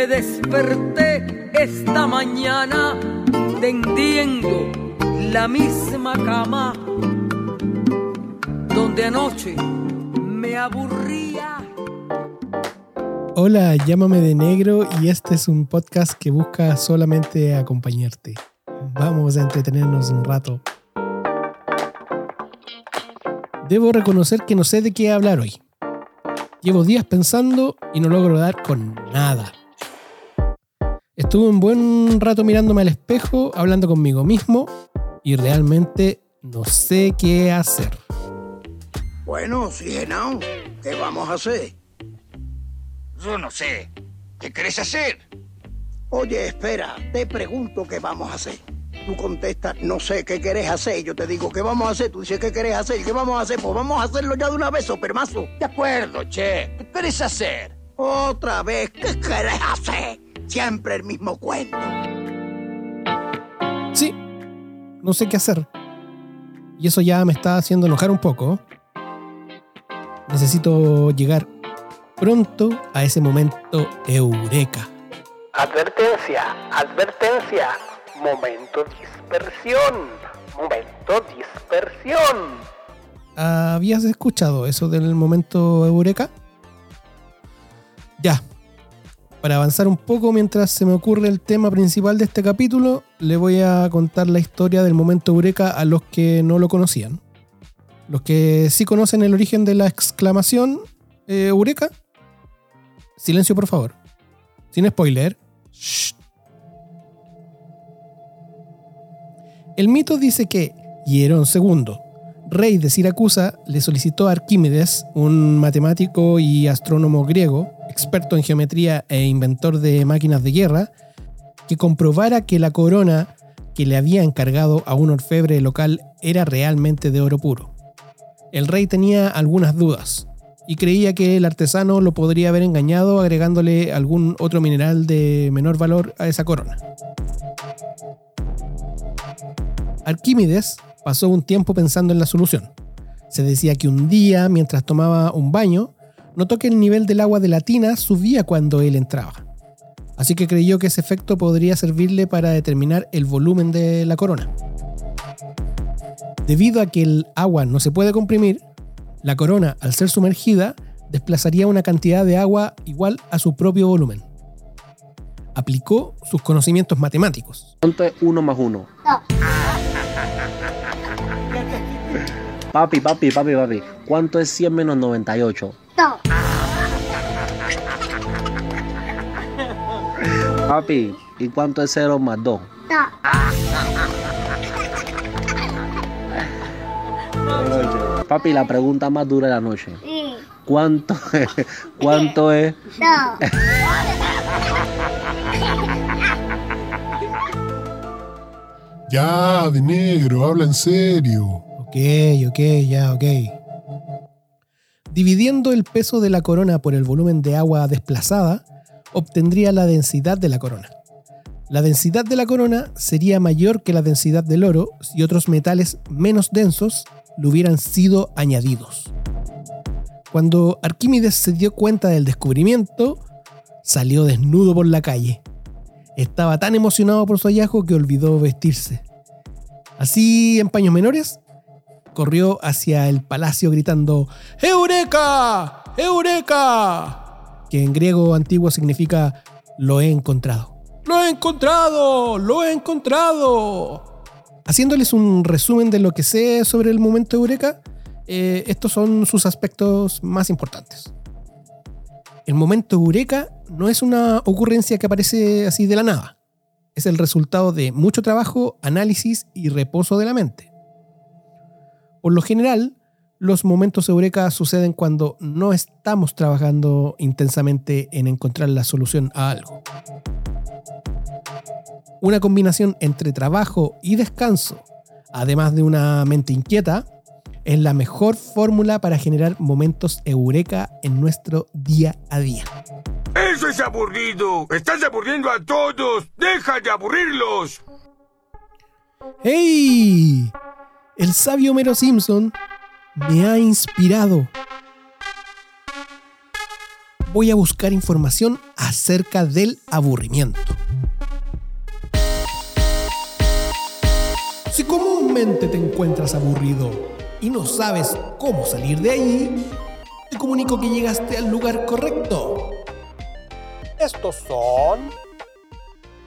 Me desperté esta mañana tendiendo la misma cama donde anoche me aburría. Hola, llámame de negro y este es un podcast que busca solamente acompañarte. Vamos a entretenernos un rato. Debo reconocer que no sé de qué hablar hoy. Llevo días pensando y no logro dar con nada. Estuve un buen rato mirándome al espejo, hablando conmigo mismo y realmente no sé qué hacer. Bueno, sí, Genao, ¿qué vamos a hacer? Yo no sé. ¿Qué querés hacer? Oye, espera, te pregunto qué vamos a hacer. Tú contestas, no sé qué querés hacer. Yo te digo, ¿qué vamos a hacer? Tú dices, ¿qué querés hacer? ¿Qué vamos a hacer? Pues vamos a hacerlo ya de una vez, supermazo. De acuerdo, che. ¿Qué querés hacer? Otra vez, ¿qué querés hacer? Siempre el mismo cuento. Sí, no sé qué hacer. Y eso ya me está haciendo enojar un poco. Necesito llegar pronto a ese momento eureka. Advertencia, advertencia. Momento dispersión. Momento dispersión. ¿Habías escuchado eso del momento eureka? Ya. Para avanzar un poco mientras se me ocurre el tema principal de este capítulo, le voy a contar la historia del momento eureka a los que no lo conocían. Los que sí conocen el origen de la exclamación eh, eureka, silencio por favor. Sin spoiler. Shh. El mito dice que Hierón II, rey de Siracusa, le solicitó a Arquímedes, un matemático y astrónomo griego, experto en geometría e inventor de máquinas de guerra, que comprobara que la corona que le había encargado a un orfebre local era realmente de oro puro. El rey tenía algunas dudas y creía que el artesano lo podría haber engañado agregándole algún otro mineral de menor valor a esa corona. Arquímedes pasó un tiempo pensando en la solución. Se decía que un día, mientras tomaba un baño, notó que el nivel del agua de la tina subía cuando él entraba. Así que creyó que ese efecto podría servirle para determinar el volumen de la corona. Debido a que el agua no se puede comprimir, la corona, al ser sumergida, desplazaría una cantidad de agua igual a su propio volumen. Aplicó sus conocimientos matemáticos. ¿Cuánto es 1 más 1? Papi, papi, papi, papi. ¿Cuánto es 100 menos 98? Papi, ¿y cuánto es 0 más 2? Papi, la pregunta más dura de la noche. ¿Cuánto es? ¿Cuánto es? Ya, de negro, habla en serio. Ok, ok, ya, ok. Dividiendo el peso de la corona por el volumen de agua desplazada, obtendría la densidad de la corona. La densidad de la corona sería mayor que la densidad del oro si otros metales menos densos le hubieran sido añadidos. Cuando Arquímedes se dio cuenta del descubrimiento, salió desnudo por la calle. Estaba tan emocionado por su hallazgo que olvidó vestirse. Así, en paños menores, corrió hacia el palacio gritando ¡Eureka! ¡Eureka! Que en griego antiguo significa lo he encontrado. ¡Lo he encontrado! ¡Lo he encontrado! Haciéndoles un resumen de lo que sé sobre el momento Eureka, eh, estos son sus aspectos más importantes. El momento Eureka no es una ocurrencia que aparece así de la nada. Es el resultado de mucho trabajo, análisis y reposo de la mente. Por lo general, los momentos Eureka suceden cuando no estamos trabajando intensamente en encontrar la solución a algo. Una combinación entre trabajo y descanso, además de una mente inquieta, es la mejor fórmula para generar momentos eureka en nuestro día a día. ¡Eso es aburrido! ¡Estás aburriendo a todos! ¡Deja de aburrirlos! ¡Hey! El sabio Homero Simpson me ha inspirado. Voy a buscar información acerca del aburrimiento. Si comúnmente te encuentras aburrido y no sabes cómo salir de ahí, te comunico que llegaste al lugar correcto. Estos son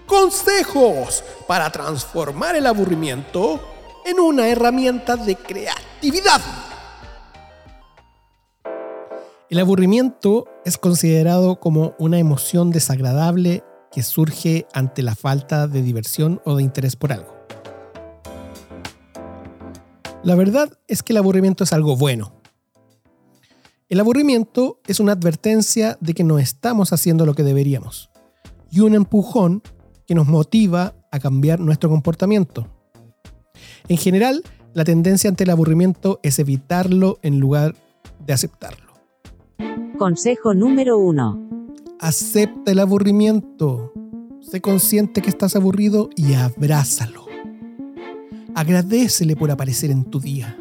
consejos para transformar el aburrimiento en una herramienta de creatividad. El aburrimiento es considerado como una emoción desagradable que surge ante la falta de diversión o de interés por algo. La verdad es que el aburrimiento es algo bueno. El aburrimiento es una advertencia de que no estamos haciendo lo que deberíamos y un empujón que nos motiva a cambiar nuestro comportamiento. En general, la tendencia ante el aburrimiento es evitarlo en lugar de aceptarlo. Consejo número 1. Acepta el aburrimiento. Sé consciente que estás aburrido y abrázalo. Agradecele por aparecer en tu día.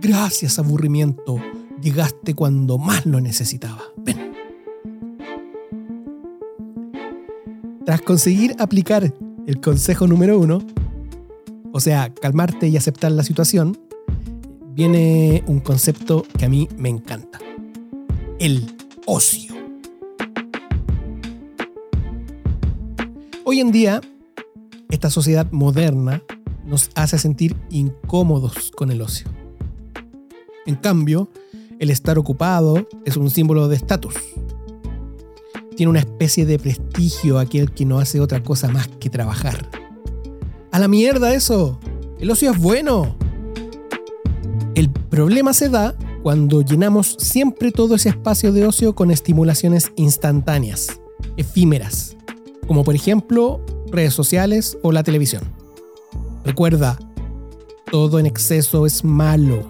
Gracias, aburrimiento. Llegaste cuando más lo necesitaba. Ven. Tras conseguir aplicar el consejo número uno, o sea, calmarte y aceptar la situación, viene un concepto que a mí me encanta. El ocio. Hoy en día esta sociedad moderna nos hace sentir incómodos con el ocio. En cambio, el estar ocupado es un símbolo de estatus. Tiene una especie de prestigio aquel que no hace otra cosa más que trabajar. ¡A la mierda eso! El ocio es bueno. El problema se da cuando llenamos siempre todo ese espacio de ocio con estimulaciones instantáneas, efímeras, como por ejemplo redes sociales o la televisión. Recuerda, todo en exceso es malo.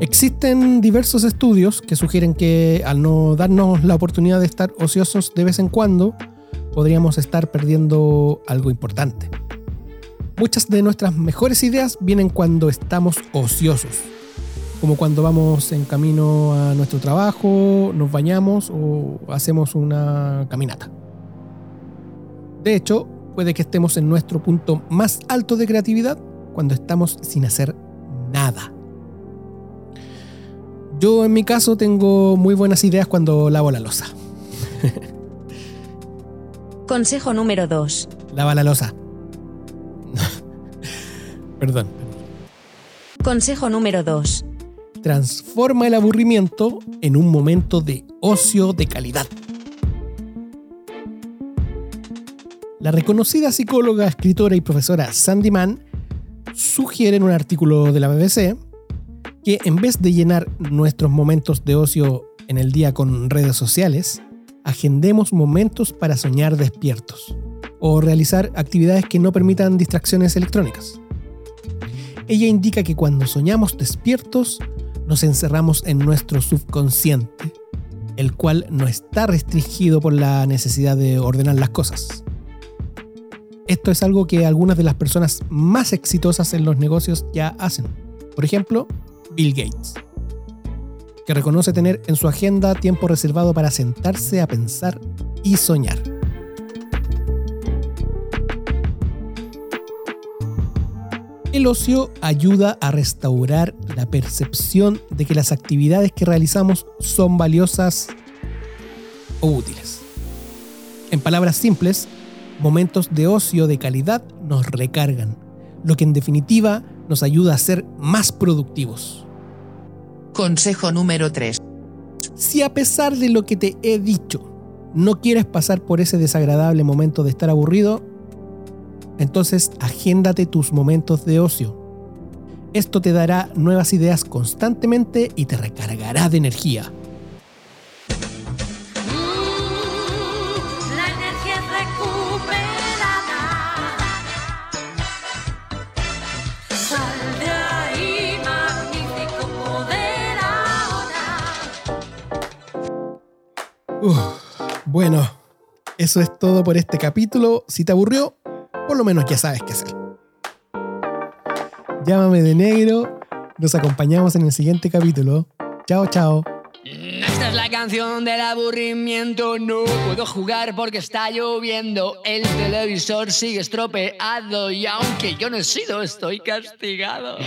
Existen diversos estudios que sugieren que al no darnos la oportunidad de estar ociosos de vez en cuando, podríamos estar perdiendo algo importante. Muchas de nuestras mejores ideas vienen cuando estamos ociosos, como cuando vamos en camino a nuestro trabajo, nos bañamos o hacemos una caminata. De hecho, puede que estemos en nuestro punto más alto de creatividad cuando estamos sin hacer nada. Yo en mi caso tengo muy buenas ideas cuando lavo la losa. Consejo número 2. Lava la losa. Perdón. Consejo número 2. Transforma el aburrimiento en un momento de ocio de calidad. La reconocida psicóloga, escritora y profesora Sandy Mann sugiere en un artículo de la BBC que en vez de llenar nuestros momentos de ocio en el día con redes sociales, agendemos momentos para soñar despiertos o realizar actividades que no permitan distracciones electrónicas. Ella indica que cuando soñamos despiertos, nos encerramos en nuestro subconsciente, el cual no está restringido por la necesidad de ordenar las cosas. Esto es algo que algunas de las personas más exitosas en los negocios ya hacen. Por ejemplo, Bill Gates, que reconoce tener en su agenda tiempo reservado para sentarse a pensar y soñar. El ocio ayuda a restaurar la percepción de que las actividades que realizamos son valiosas o útiles. En palabras simples, momentos de ocio de calidad nos recargan, lo que en definitiva nos ayuda a ser más productivos. Consejo número 3. Si a pesar de lo que te he dicho, no quieres pasar por ese desagradable momento de estar aburrido, entonces agéndate tus momentos de ocio. Esto te dará nuevas ideas constantemente y te recargará de energía. Ahora. Uf, bueno, eso es todo por este capítulo. Si te aburrió, por lo menos ya sabes qué hacer. Llámame de negro. Nos acompañamos en el siguiente capítulo. Chao, chao. Esta es la canción del aburrimiento. No puedo jugar porque está lloviendo. El televisor sigue estropeado y aunque yo no he sido, estoy castigado.